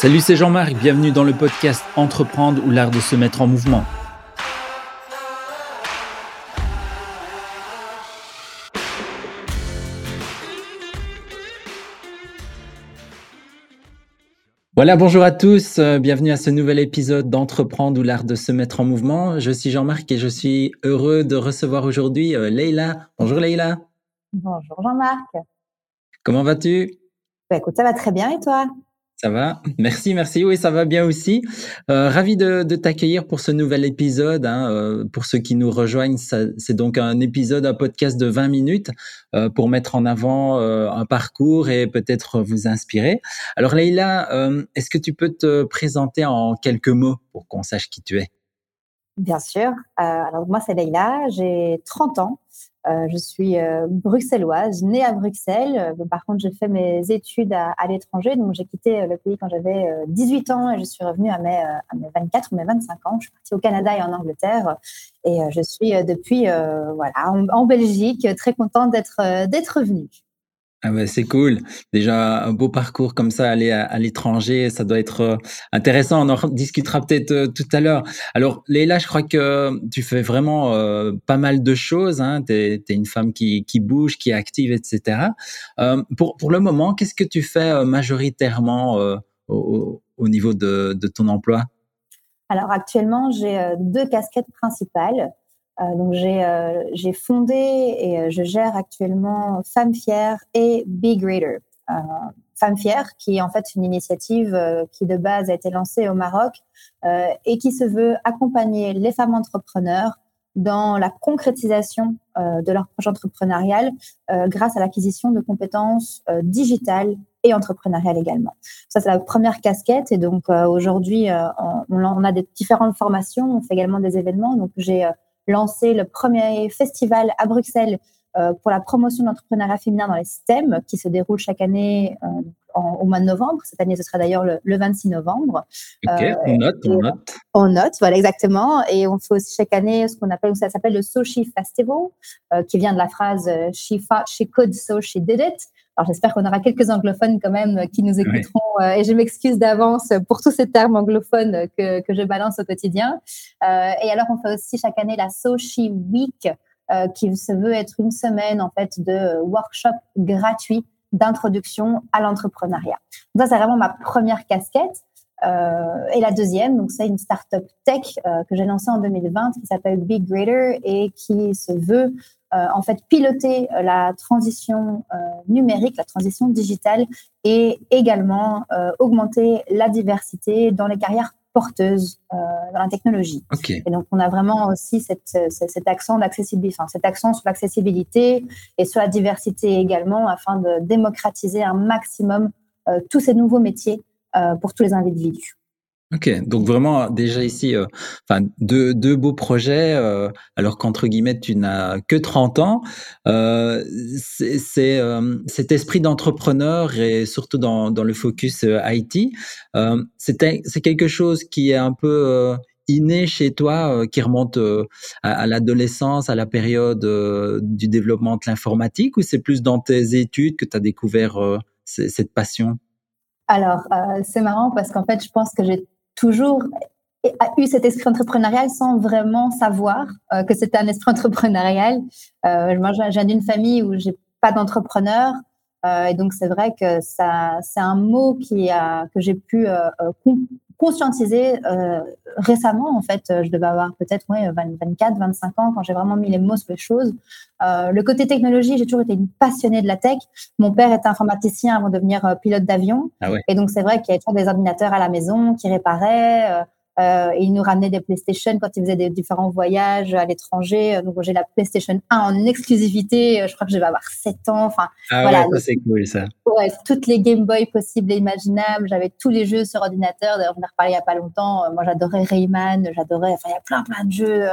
Salut, c'est Jean-Marc, bienvenue dans le podcast Entreprendre ou l'art de se mettre en mouvement. Voilà, bonjour à tous, euh, bienvenue à ce nouvel épisode d'Entreprendre ou l'art de se mettre en mouvement. Je suis Jean-Marc et je suis heureux de recevoir aujourd'hui euh, Leïla. Bonjour Leïla. Bonjour Jean-Marc. Comment vas-tu? Bah, Écoute, ça va très bien et toi? Ça va? Merci, merci. Oui, ça va bien aussi. Euh, ravi de, t'accueillir pour ce nouvel épisode. Hein. Euh, pour ceux qui nous rejoignent, c'est donc un épisode, un podcast de 20 minutes euh, pour mettre en avant un parcours et peut-être vous inspirer. Alors Leïla, est-ce que tu peux te présenter en quelques mots pour qu'on sache qui tu es? Bien sûr. alors moi, c'est Leïla, j'ai 30 ans. Euh, je suis euh, bruxelloise, née à Bruxelles. Euh, par contre, j'ai fait mes études à, l'étranger. Donc, j'ai quitté le pays quand j'avais 18 ans et je suis revenue à mes, à mes 24 ou mes 25 ans. Je suis partie au Canada et en Angleterre. Et je suis depuis voilà, en, en, Belgique, très contente d'être d'être venue. Ah ouais, c'est cool. Déjà, un beau parcours comme ça, aller à, l'étranger, ça doit être euh, intéressant. On en discutera peut-être euh, tout à l'heure. Alors, Léla, je crois que tu fais vraiment euh, pas mal de choses. Hein. Tu es, une femme qui, qui, bouge, qui est active, etc. pour, pour le moment, qu'est-ce que tu fais majoritairement au, au, niveau de, de ton emploi? Alors, actuellement, j'ai deux casquettes principales. Euh, donc euh, j'ai fondé et euh, je gère actuellement Femmes Fières et Be Greater. Femmes Fières, qui est en fait une initiative qui de base a été lancée au Maroc et qui se veut accompagner les femmes entrepreneurs dans la concrétisation de leur projet entrepreneurial grâce à l'acquisition de compétences digitales et entrepreneuriales également. Ça, c'est la première casquette. Et donc, aujourd'hui, on, on, a des différentes formations, on fait également des événements. Donc, j'ai lancé le premier festival à Bruxelles euh, pour la promotion de l'entrepreneuriat féminin dans les systèmes qui se déroule chaque année euh, au mois de novembre. Cette année, ce sera d'ailleurs le, 26 novembre. Ok, euh, on note, on note. On note, voilà, exactement. Et on fait aussi chaque année ce qu'on appelle, ça s'appelle le Sochi Festival, qui vient de la phrase she, she could, so she did it. Alors j'espère qu'on aura quelques anglophones quand même qui nous écouteront euh, et je m'excuse d'avance pour tous ces termes anglophones que, que je balance au quotidien. Euh, et alors on fait aussi chaque année la Sochi Week euh, qui se veut être une semaine en fait de workshop gratuit d'introduction à l'entrepreneuriat. Ça c'est vraiment ma première casquette. Euh, et la deuxième, donc c'est une startup tech euh, que j'ai lancée en 2020 qui s'appelle Big Greater et qui se veut euh, en fait piloter la transition numérique, la transition digitale et également augmenter la diversité dans les carrières porteuses dans la technologie. Et donc on a vraiment aussi cette, cet accent d'accessibilité, enfin cet accent sur l'accessibilité et sur la diversité également afin de démocratiser un maximum tous ces nouveaux métiers euh, pour tous les individus. Ok, donc vraiment déjà ici, euh, enfin deux, deux beaux projets, euh, alors qu'entre guillemets tu n'as que 30 ans. Euh, c'est euh, cet esprit d'entrepreneur et surtout dans, dans le focus IT, c'est quelque chose qui est un peu inné chez toi, qui remonte à, à l'adolescence, à la période du développement de l'informatique, ou c'est plus dans tes études que tu as découvert cette passion? Alors, euh, c'est marrant parce qu'en fait, je pense que j'ai toujours eu cet esprit entrepreneurial sans vraiment savoir euh, que c'était un esprit entrepreneurial. Euh, moi, je viens d'une famille où j'ai pas d'entrepreneur. et donc, c'est vrai que ça, c'est un mot qui a, que j'ai pu conscientisé euh, récemment. En fait, je devais avoir peut-être ouais, 24, 25 ans quand j'ai vraiment mis les mots sur les choses. Euh, le côté technologie, j'ai toujours été une passionnée de la tech. Mon père était informaticien avant de devenir euh, pilote d'avion. Ah ouais. Et donc, c'est vrai qu'il y avait toujours des ordinateurs à la maison qui réparaient. Euh, euh, il nous ramenait des PlayStation quand il faisait des différents voyages à l'étranger. Donc j'ai la PlayStation 1 en exclusivité. Je crois que je vais avoir 7 ans. Enfin, ah voilà, ouais, c'est cool ça. Ouais, toutes les Game Boy possibles et imaginables. J'avais tous les jeux sur ordinateur. D'ailleurs, on en a reparlé il n'y a pas longtemps. Moi, j'adorais Rayman. J'adorais. Enfin, il y a plein, plein de jeux.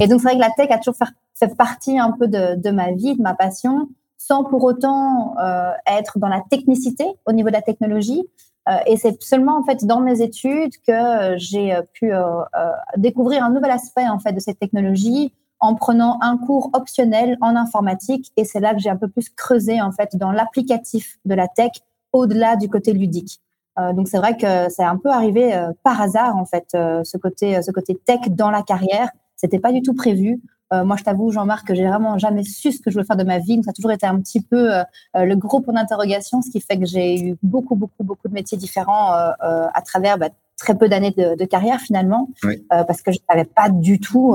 Et donc c'est vrai que la tech a toujours fait, fait partie un peu de, de, ma vie, de ma passion, sans pour autant euh, être dans la technicité au niveau de la technologie. Euh, et c'est seulement en fait dans mes études que euh, j'ai euh, pu découvrir un nouvel aspect en fait de cette technologie en prenant un cours optionnel en informatique et c'est là que j'ai un peu plus creusé en fait dans l'applicatif de la tech au-delà du côté ludique. donc c'est vrai que c'est un peu arrivé par hasard en fait, ce côté, ce côté tech dans la carrière. C'était pas du tout prévu. Moi, je t'avoue, Jean-Marc, que j'ai vraiment jamais su ce que je veux faire de ma vie. ça a toujours été un petit peu le gros point d'interrogation, ce qui fait que j'ai eu beaucoup, beaucoup, beaucoup de métiers différents à travers bah, très peu d'années de, carrière finalement, parce que je savais pas du tout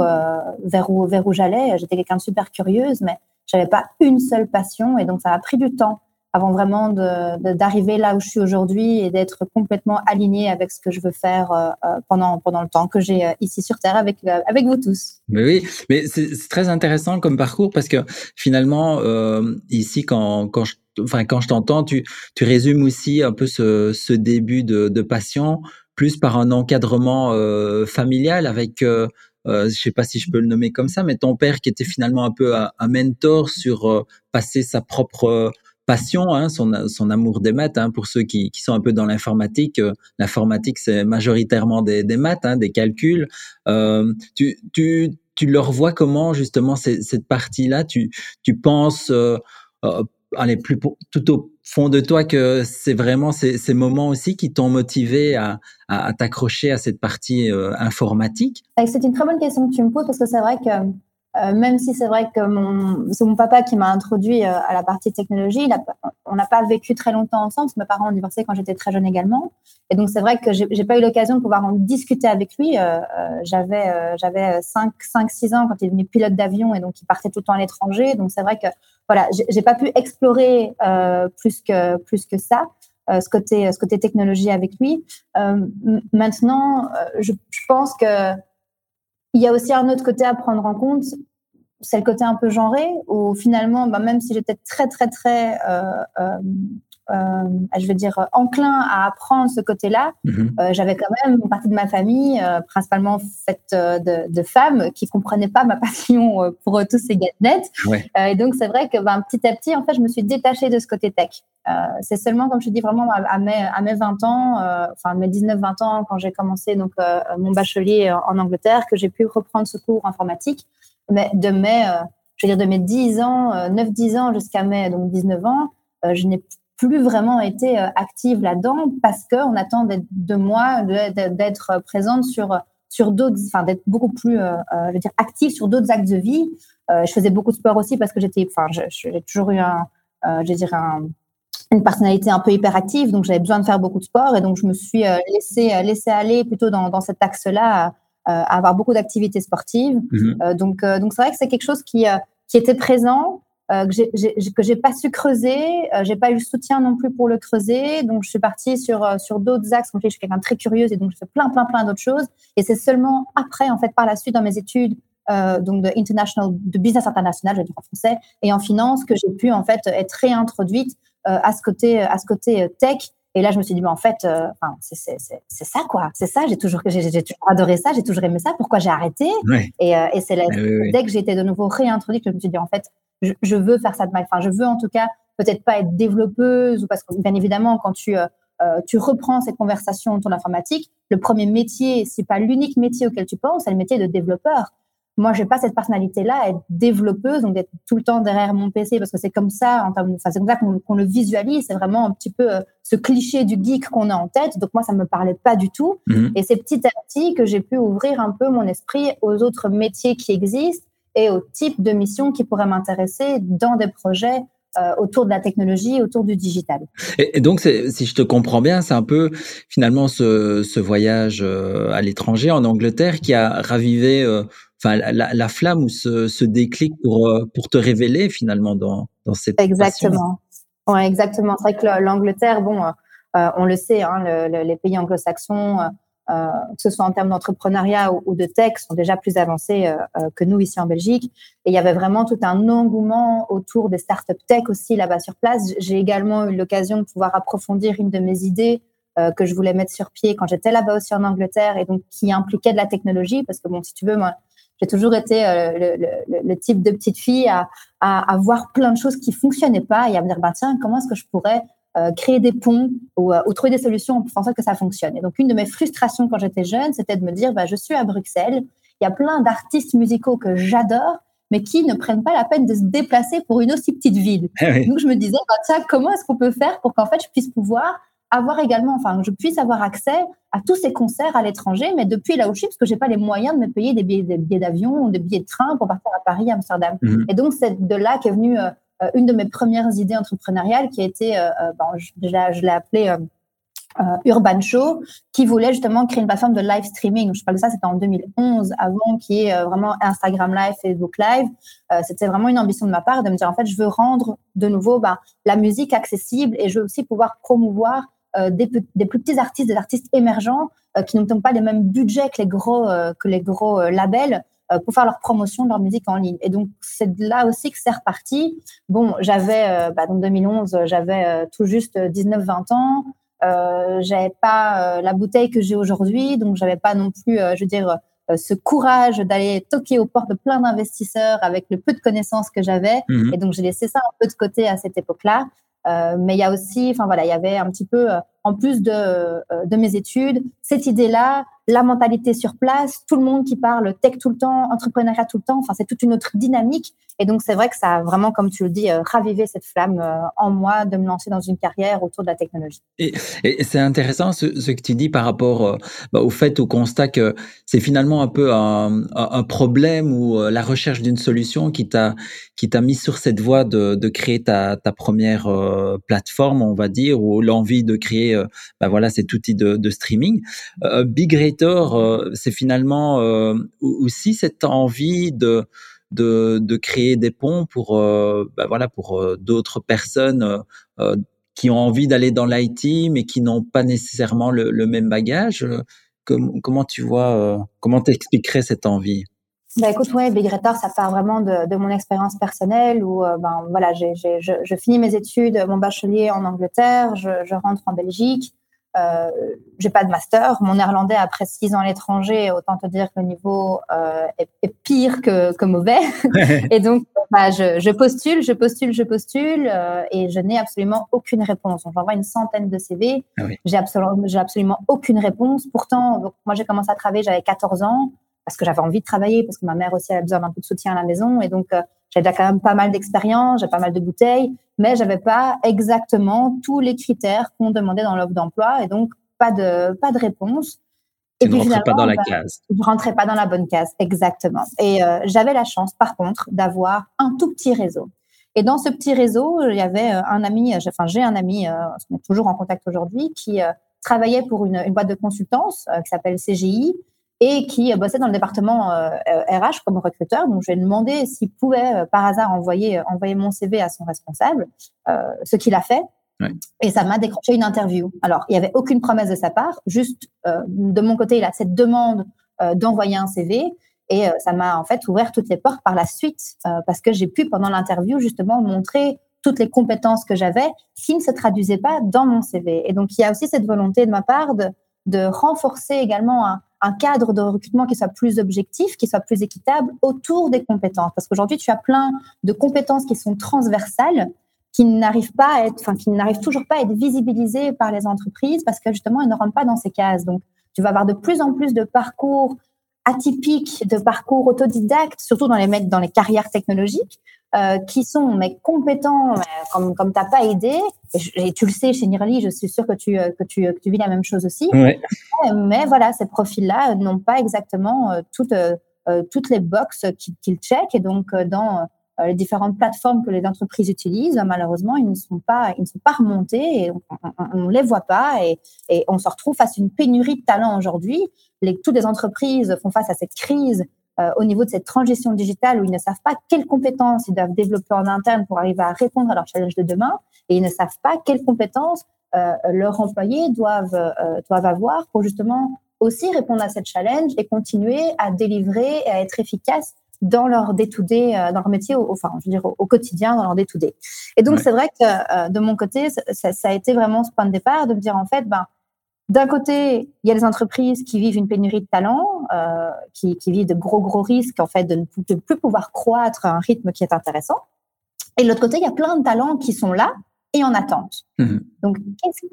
vers où vers où j'allais. J'étais quelqu'un de super curieuse, mais j'avais pas une seule passion, et donc ça a pris du temps avant vraiment d'arriver là où je suis aujourd'hui et d'être complètement aligné avec ce que je veux faire euh, euh, pendant, pendant le temps que j'ai euh, ici sur Terre avec, avec vous tous. Mais oui, mais c'est très intéressant comme parcours parce que finalement, ici, quand, quand je enfin je t'entends, tu, tu résumes aussi un peu ce, ce début de, passion plus par un encadrement familial avec euh, je sais pas si je peux le nommer comme ça, mais ton père qui était finalement un peu un mentor sur passer sa propre passion, hein, son, amour des maths. Hein, pour ceux qui, sont un peu dans l'informatique, euh, l'informatique c'est majoritairement des, maths, hein, des calculs. Euh, tu, leur vois comment justement cette partie-là? Tu, penses euh, euh, plus tout au fond de toi que c'est vraiment ces, moments aussi qui t'ont motivé à, à, t'accrocher à cette partie informatique? C'est une très bonne question que tu me poses parce que c'est vrai que euh, même si c'est vrai que c'est mon papa qui m'a introduit euh, à la partie technologie, on n'a pas vécu très longtemps ensemble, mes parents ont divorcé quand j'étais très jeune également. Et donc c'est vrai que j'ai, j'ai pas eu l'occasion de pouvoir en discuter avec lui. Euh, j'avais j'avais 5 5 6 ans quand il est devenu pilote d'avion et donc il partait tout le temps à l'étranger. Donc c'est vrai que voilà, j'ai, j'ai pas pu explorer plus que plus que ça. ce côté ce côté technologie avec lui. maintenant, je, je pense que il y a aussi un autre côté à prendre en compte, c'est le côté un peu genré, où finalement, bah, même si j'étais très, très, très, euh, euh, je veux dire, enclin à apprendre ce côté-là, mhm. j'avais quand même une partie de ma famille, principalement faite de, de, femmes, qui comprenaient pas ma passion pour tous ces gadgets. et donc, c'est vrai que bah, petit à petit, en fait, je me suis détachée de ce côté tech. Euh, c'est seulement, comme je dis, vraiment à, mes, à mes 20 ans, euh, enfin mes 19-20 ans, quand j'ai commencé donc euh, mon bachelier en Angleterre, que j'ai pu reprendre ce cours informatique. Mais de mes, je veux dire, de mes 10 ans, 9-10 ans jusqu'à mes donc 19 ans, je n'ai plus vraiment été active là-dedans parce qu'on attend de moi d'être présente sur sur d'autres, enfin d'être beaucoup plus, je veux dire, active sur d'autres actes de vie. je faisais beaucoup de sport aussi parce que j'étais, enfin, j'ai toujours eu un, je dire, un, une personnalité un peu hyperactive, donc j'avais besoin de faire beaucoup de sport et donc je me suis euh, laissé euh, laissé aller plutôt dans, dans cet axe-là, à, avoir beaucoup d'activités sportives. Euh, donc donc c'est vrai que c'est quelque chose qui qui était présent, que j'ai que j'ai pas su creuser, j'ai pas eu le soutien non plus pour le creuser, donc je suis partie sur sur d'autres axes. je suis quelqu'un de très curieuse et donc je fais plein plein plein d'autres choses. Et c'est seulement après en fait par la suite dans mes études donc de international, de business international, je vais dire en français, et en finance, que j'ai pu en fait être réintroduite euh, à ce côté, à ce côté euh, tech. Et là, je me suis dit, mais en fait, euh, c'est ça, quoi. C'est ça. J'ai toujours, j'ai toujours adoré ça. J'ai toujours aimé ça. Pourquoi j'ai arrêté? Et, et c'est dès que j'ai été de nouveau réintroduite que je me suis dit, en fait, je, veux faire ça de ma Enfin, je veux en tout cas peut-être pas être développeuse ou parce que bien évidemment, quand tu tu reprends cette conversation autour de l'informatique, le premier métier, c'est pas l'unique métier auquel tu penses, c'est le métier de développeur moi, j'ai pas cette personnalité-là, être développeuse, donc d'être tout le temps derrière mon PC, parce que c'est comme ça, enfin, c'est comme ça qu'on le visualise. C'est vraiment un petit peu euh, ce cliché du geek qu'on a en tête. Donc moi, ça me parlait pas du tout. Mhm. Et c'est petit à petit que j'ai pu ouvrir un peu mon esprit aux autres métiers qui existent et aux types de missions qui pourraient m'intéresser dans des projets euh, autour de la technologie, autour du digital. Et, donc, si je te comprends bien, c'est un peu finalement ce, ce voyage euh, à l'étranger, en Angleterre, qui a ravivé enfin la, flamme ou ce, ce déclic pour euh, pour te révéler finalement dans dans cette exactement. Ouais exactement. C'est vrai que l'Angleterre bon euh, euh, on le sait hein, les pays anglo-saxons euh, que ce soit en termes d'entrepreneuriat ou, de tech sont déjà plus avancés que nous ici en Belgique. Et il y avait vraiment tout un engouement autour des startups tech aussi là-bas sur place. J'ai également eu l'occasion de pouvoir approfondir une de mes idées que je voulais mettre sur pied quand j'étais là-bas aussi en Angleterre et donc qui impliquait de la technologie parce que bon si tu veux moi j'ai toujours été euh, le, le, le, type de petite fille à, à, à, voir plein de choses qui fonctionnaient pas et à me dire, bah, tiens, comment est-ce que je pourrais euh, créer des ponts ou, euh, ou, trouver des solutions pour faire sorte que ça fonctionne. Et donc, une de mes frustrations quand j'étais jeune, c'était de me dire, bah, je suis à Bruxelles, il y a plein d'artistes musicaux que j'adore, mais qui ne prennent pas la peine de se déplacer pour une aussi petite ville. Eh donc, je me disais, bah, tiens, comment est-ce qu'on peut faire pour qu'en fait, je puisse pouvoir avoir également, enfin, je puisse avoir accès à tous ces concerts à l'étranger, mais depuis là où je suis, parce que j'ai pas les moyens de me payer des billets, d'avion ou des billets de train pour partir à Paris, Amsterdam. Mhm. Et donc, c'est de là qu'est venue euh, une de mes premières idées entrepreneuriales qui a été, euh, bon, je, l'ai appelée euh, Urban Show, qui voulait justement créer une plateforme de live streaming. Je parle de ça, c'était en 2011, avant ait euh, vraiment Instagram Live, Facebook Live. Euh, c'était vraiment une ambition de ma part de me dire, en fait, je veux rendre de nouveau bah, la musique accessible et je veux aussi pouvoir promouvoir des, des, plus petits artistes, des artistes émergents qui n'ont pas les mêmes budgets que les gros, que les gros labels pour faire leur promotion de leur musique en ligne. Et donc, c'est là aussi que c'est reparti. Bon, j'avais, bah, dans 2011, j'avais tout juste 19-20 ans. Euh, j'avais pas euh, la bouteille que j'ai aujourd'hui, donc j'avais pas non plus, euh, je veux dire, euh, ce courage d'aller toquer aux portes de plein d'investisseurs avec le peu de connaissances que j'avais. Mhm. Et donc j'ai laissé ça un peu de côté à cette époque-là. mais il y a aussi, enfin voilà, il y avait un petit peu, en plus de, de mes études, cette idée-là la mentalité sur place, tout le monde qui parle tech tout le temps, entrepreneuriat tout le temps. Enfin, c'est toute une autre dynamique. Et donc, c'est vrai que ça a vraiment, comme tu le dis, euh, ravivé cette flamme euh, en moi de me lancer dans une carrière autour de la technologie. Et, c'est intéressant ce, que tu dis par rapport euh, bah, au fait, au constat que c'est finalement un peu un, problème ou la recherche d'une solution qui t'a qui t'a mis sur cette voie de, de créer ta, ta première plateforme, on va dire, ou l'envie de créer, bah, voilà, cet outil de, de streaming. Big euh, c'est finalement euh, aussi cette envie de, de, créer des ponts pour, euh, bah voilà, pour d'autres personnes qui ont envie d'aller dans l'IT, mais qui n'ont pas nécessairement le, même bagage. comment tu vois, comment t'expliquerais cette envie? Bah écoute, ouais, Big ça part vraiment de, mon expérience personnelle où, ben voilà, j'ai, je, finis mes études, mon bachelier en Angleterre, je, je rentre en Belgique. Euh, j'ai pas de master. Mon néerlandais après six ans à l'étranger, autant te dire que le niveau euh, est, pire que, que mauvais. et donc, bah, je, je, postule, je postule, je postule, euh, et je n'ai absolument aucune réponse. J'envoie une centaine de CV. Ah j'ai absolument, j'ai absolument aucune réponse. Pourtant, moi, j'ai commencé à travailler, j'avais 14 ans parce que j'avais envie de travailler, parce que ma mère aussi avait besoin d'un peu de soutien à la maison. Et donc, euh, déjà quand même pas mal d'expérience, j'ai pas mal de bouteilles, mais j'avais pas exactement tous les critères qu'on demandait dans l'offre d'emploi. Et donc, pas de, pas de réponse. Tu et ne rentrais pas dans la bah, case. Je rentrais pas dans la bonne case, exactement. Et euh, j'avais la chance, par contre, d'avoir un tout petit réseau. Et dans ce petit réseau, il y avait euh, un ami, enfin j'ai un ami, on est toujours en contact aujourd'hui, qui travaillait pour une, une, boîte de consultance qui s'appelle CGI et qui bossait dans le département RH euh, comme recruteur. Donc, je lui ai demandé s'il pouvait euh, par hasard envoyer, envoyer mon CV à son responsable, euh, ce qu'il a fait. Et ça m'a décroché une interview. Alors, il n'y avait aucune promesse de sa part, juste de mon côté, il a cette demande d'envoyer un CV. Et ça m'a en fait ouvert toutes les portes par la suite, parce que j'ai pu, pendant l'interview, justement montrer toutes les compétences que j'avais qui ne se traduisaient pas dans mon CV. Et donc, il y a aussi cette volonté de ma part de, de renforcer également un, un cadre de recrutement qui soit plus objectif, qui soit plus équitable autour des compétences. Parce qu'aujourd'hui, tu as plein de compétences qui sont transversales, qui n'arrivent pas à être, enfin, qui n'arrivent toujours pas à être visibilisées par les entreprises parce que justement, elles ne rentrent pas dans ces cases. Donc, tu vas avoir de plus en plus de parcours atypiques, de parcours autodidactes, surtout dans les mecs, dans les carrières technologiques, euh, qui sont mais compétents comme comme t'as pas aidé et, tu le sais chez Nirali je suis sûre que tu euh, que tu que tu vis la même chose aussi. Ouais. mais, voilà ces profils là n'ont pas exactement euh, toutes toutes les boxes qu'ils checkent. Et donc dans les différentes plateformes que les entreprises utilisent malheureusement ils ne sont pas ils ne sont pas remontés et on, ne les voit pas et, et on se retrouve face à une pénurie de talents aujourd'hui les toutes les entreprises font face à cette crise euh, au niveau de cette transition digitale où ils ne savent pas quelles compétences ils doivent développer en interne pour arriver à répondre à leurs challenges de demain et ils ne savent pas quelles compétences euh, leurs employés doivent, euh, doivent avoir pour justement aussi répondre à cette challenge et continuer à délivrer et à être efficace dans leur day-to-day, dans leur métier, au, enfin, je veux dire, au, quotidien, dans leur day-to-day. Et donc, c'est vrai que de mon côté, ça, ça, a été vraiment ce point de départ de me dire, en fait, ben, d'un côté, il y a les entreprises qui vivent une pénurie de talents, euh, qui, qui, vivent de gros gros risques en fait de ne plus pouvoir croître à un rythme qui est intéressant. Et de l'autre côté, il y a plein de talents qui sont là et en attente. Mmh. Donc,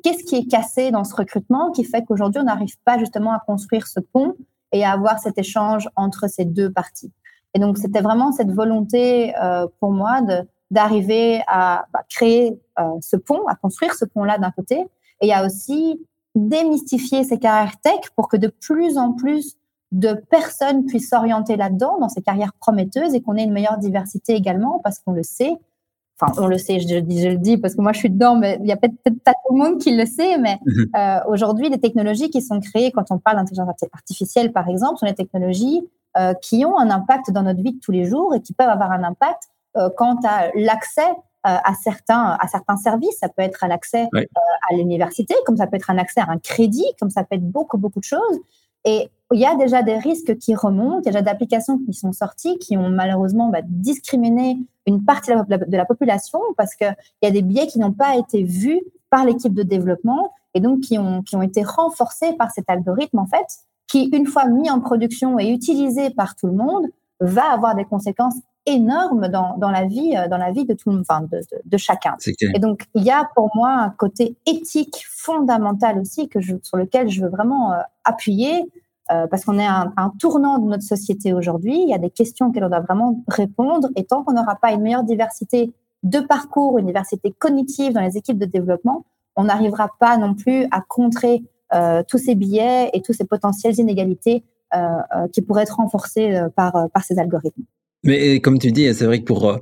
qu'est-ce qui est cassé dans ce recrutement qui fait qu'aujourd'hui on n'arrive pas justement à construire ce pont et à avoir cet échange entre ces deux parties? Et donc, c'était vraiment cette volonté euh, pour moi d'arriver à bah, créer euh, ce pont, à construire ce pont-là d'un côté, Et il y a aussi démystifier ces carrières tech pour que de plus en plus de personnes puissent s'orienter là-dedans, dans ces carrières prometteuses, et qu'on ait une meilleure diversité également, parce qu'on le sait. Enfin, on le sait, je, je, je, le dis parce que moi je suis dedans, mais il y a peut-être pas tout le monde qui le sait. Mais mhm. euh, aujourd'hui, les technologies qui sont créées, quand on parle d'intelligence artificielle par exemple, sont des technologies euh, qui ont un impact dans notre vie de tous les jours et qui peuvent avoir un impact euh, quant à l'accès à certains à certains services. Ça peut être un accès euh, à l'université, comme ça peut être un accès à un crédit, comme ça peut être beaucoup beaucoup de choses. Et il y a déjà des risques qui remontent, il y a déjà des applications qui sont sorties qui ont malheureusement bah, discriminé une partie de la, population parce qu'il y a des biais qui n'ont pas été vus par l'équipe de développement et donc qui ont, qui ont été renforcés par cet algorithme en fait, qui une fois mis en production et utilisé par tout le monde, va avoir des conséquences énormes dans, dans la vie dans la vie de tout enfin de, de, de chacun et donc il y a pour moi un côté éthique fondamental aussi que je, sur lequel je veux vraiment euh, appuyer euh, parce qu'on est à un, un, tournant de notre société aujourd'hui. Il y a des questions auxquelles on doit vraiment répondre. Et tant qu'on n'aura pas une meilleure diversité de parcours, une diversité cognitive dans les équipes de développement, on n'arrivera pas non plus à contrer euh, tous ces biais et tous ces potentielles inégalités euh, euh qui pourraient être renforcés euh, par, par ces algorithmes. Mais comme tu dis, c'est vrai que pour,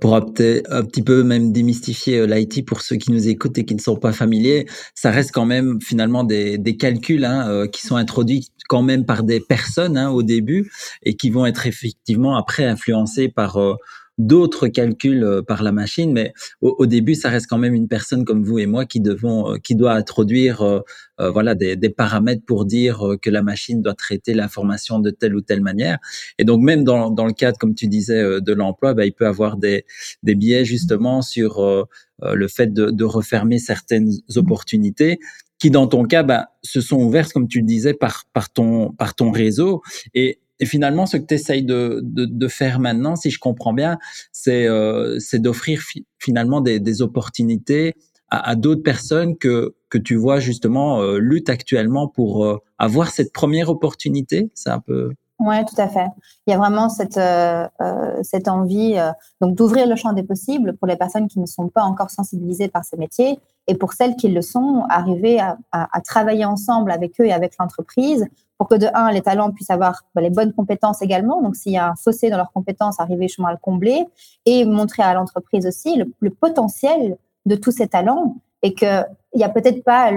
pour un petit peu même démystifier l'IT pour ceux qui nous écoutent et qui ne sont pas familiers, ça reste quand même finalement des, des calculs hein, qui sont introduits quand même par des personnes hein, au début et qui vont être effectivement après influencés par euh, d'autres calculs euh, par la machine, mais au, début, ça reste quand même une personne comme vous et moi qui devons, euh, qui doit introduire, voilà, des, des, paramètres pour dire que la machine doit traiter l'information de telle ou telle manière. Et donc même dans, dans le cadre, comme tu disais, de l'emploi, bah, il peut avoir des, des biais justement sur le fait de, de refermer certaines opportunités qui dans ton cas bah, se sont ouvertes, comme tu le disais, par, par, ton, par ton réseau. Et, et finalement, ce que tu essayes de, de, faire maintenant, si je comprends bien, c'est euh, d'offrir finalement des, opportunités à, d'autres personnes que, que tu vois justement euh, luttent actuellement pour euh, avoir cette première opportunité. C'est un peu... Oui, tout à fait. Il y a vraiment cette, euh, euh, cette envie donc d'ouvrir le champ des possibles pour les personnes qui ne sont pas encore sensibilisées par ces métiers et pour celles qui le sont, arriver à, à travailler ensemble avec eux et avec l'entreprise pour que de un, les talents puissent avoir bah, les bonnes compétences également. Donc, s'il y a un fossé dans leurs compétences, arriver chemin à le combler et montrer à l'entreprise aussi le, potentiel de tous ces talents et qu'il n'y a peut-être pas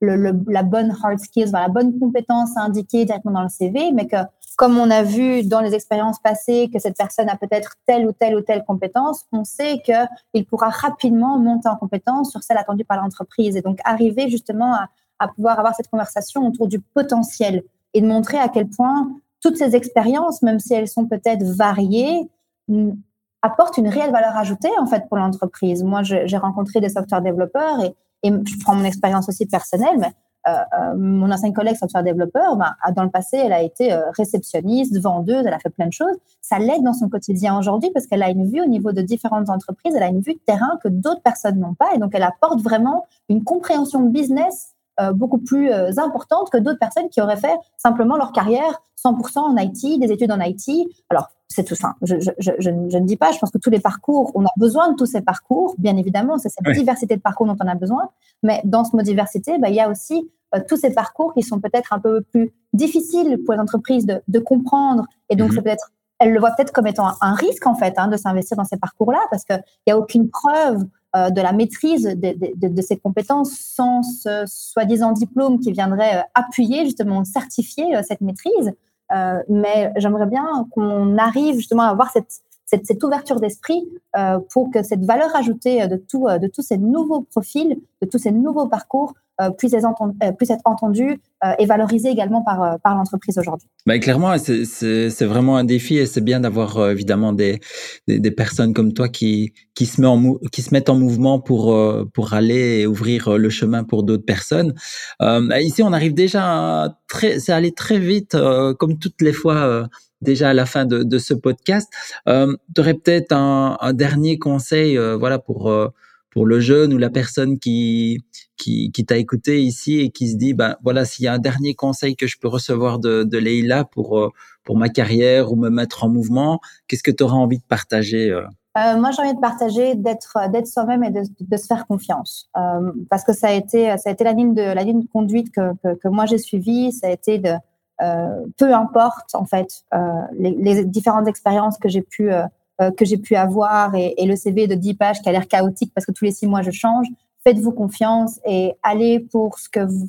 la bonne hard skills, la bonne compétence à indiquer directement dans le CV, mais que comme on a vu dans les expériences passées que cette personne a peut-être telle ou telle ou telle compétence, on sait qu'il pourra rapidement monter en compétence sur celle attendue par l'entreprise et donc arriver justement à, pouvoir avoir cette conversation autour du potentiel et de montrer à quel point toutes ces expériences, même si elles sont peut-être variées, apportent une réelle valeur ajoutée en fait pour l'entreprise. Moi, j'ai rencontré des software développeurs et, je prends mon expérience aussi personnelle, mais euh, euh, mon ancienne collègue software développeur, ben, dans le passé, elle a été euh, réceptionniste, vendeuse, elle a fait plein de choses. Ça l'aide dans son quotidien aujourd'hui parce qu'elle a une vue au niveau de différentes entreprises, elle a une vue de terrain que d'autres personnes n'ont pas et donc elle apporte vraiment une compréhension business euh, beaucoup plus euh, importante que d'autres personnes qui auraient fait simplement leur carrière 100% en IT, des études en IT. Alors, c'est tout ça. Je, je, je, je, ne dis pas, je pense que tous les parcours, on a besoin de tous ces parcours, bien évidemment, c'est cette oui. diversité de parcours dont on a besoin. Mais dans ce mot diversité, bah, il y a aussi euh, tous ces parcours qui sont peut-être un peu plus difficiles pour les entreprises de, de comprendre. Et donc, c'est peut-être, elles le voient peut-être comme étant un, un risque, en fait, hein, de s'investir dans ces parcours-là, parce qu'il n'y a aucune preuve euh, de la maîtrise de, de, ces compétences sans ce soi-disant diplôme qui viendrait euh, appuyer, justement, certifier euh, cette maîtrise. mais j'aimerais bien qu'on arrive justement à avoir cette, cette, cette ouverture d'esprit pour que cette valeur ajoutée de, tout, de tous ces nouveaux profils, de tous ces nouveaux parcours euh, puisse être entendu euh, et valorisé également par, par l'entreprise aujourd'hui. Bah, clairement, c'est vraiment un défi et c'est bien d'avoir évidemment des, des, personnes comme toi qui, qui, se met en qui se mettent en mouvement pour, pour aller et ouvrir le chemin pour d'autres personnes. Euh, ici, on arrive déjà à très, c'est allé très vite, euh, comme toutes les fois. Euh, déjà à la fin de, de ce podcast, euh, tu aurais peut-être un, un, dernier conseil, voilà, pour pour le jeune ou la personne qui, qui, qui t'a écouté ici et qui se dit, ben voilà, s'il y a un dernier conseil que je peux recevoir de, de Leïla pour, euh, pour ma carrière ou me mettre en mouvement, qu'est-ce que tu auras envie de partager euh? euh, moi, j'ai envie de partager d'être d'être soi-même et de, de, se faire confiance, euh, parce que ça a été ça a été la ligne de la ligne de conduite que que, que moi j'ai suivie. Ça a été de euh, peu importe en fait euh, les, les, différentes expériences que j'ai pu que j'ai pu avoir et, et, le CV de 10 pages qui a l'air chaotique parce que tous les six mois je change. Faites-vous confiance et allez pour ce que vous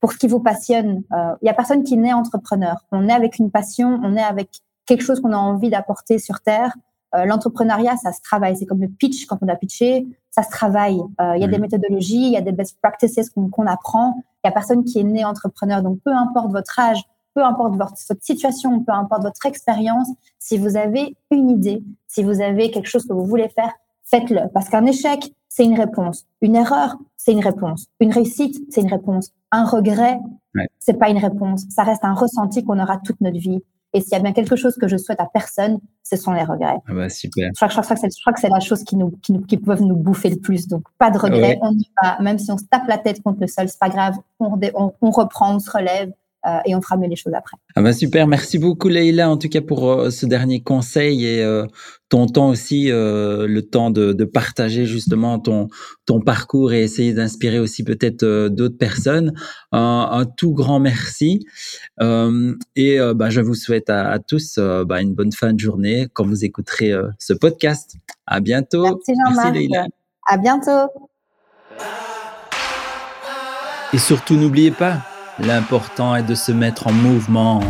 pour ce qui vous passionne. Il y a personne qui naît entrepreneur. On est avec une passion, on est avec quelque chose qu'on a envie d'apporter sur terre. Euh, l'entrepreneuriat, ça se travaille. C'est comme le pitch quand on a pitché, ça se travaille. Euh, il y a des méthodologies, il y a des best practices qu'on apprend. Il y a personne qui est né entrepreneur. Donc, peu importe votre âge, peu importe votre, votre situation, peu importe votre expérience, si vous avez une idée, si vous avez quelque chose que vous voulez faire, faites-le. Parce qu'un échec, c'est une réponse. Une erreur, c'est une réponse. Une réussite, c'est une réponse. Un regret, ouais. c'est pas une réponse. Ça reste un ressenti qu'on aura toute notre vie. Et s'il y a bien quelque chose que je souhaite à personne, ce sont les regrets. Ah bah super. Je crois, je crois, je crois que c'est la chose qui nous, qui nous, qui peuvent nous bouffer le plus. Donc pas de regrets, ouais. on y va. Même si on se tape la tête contre le sol, c'est pas grave. On, on, on reprend, on se relève. Euh, et on fera mieux les choses après. Ah bah super, merci beaucoup Leïla en tout cas pour euh, ce dernier conseil et euh, ton temps aussi, euh, le temps de, de, partager justement ton, ton parcours et essayer d'inspirer aussi peut-être euh, d'autres personnes. Un, un, tout grand merci et bah, je vous souhaite à, à tous bah, une bonne fin de journée quand vous écouterez ce podcast. À bientôt. Merci Jean-Marc. À bientôt. Et surtout n'oubliez pas L'important est de se mettre en mouvement.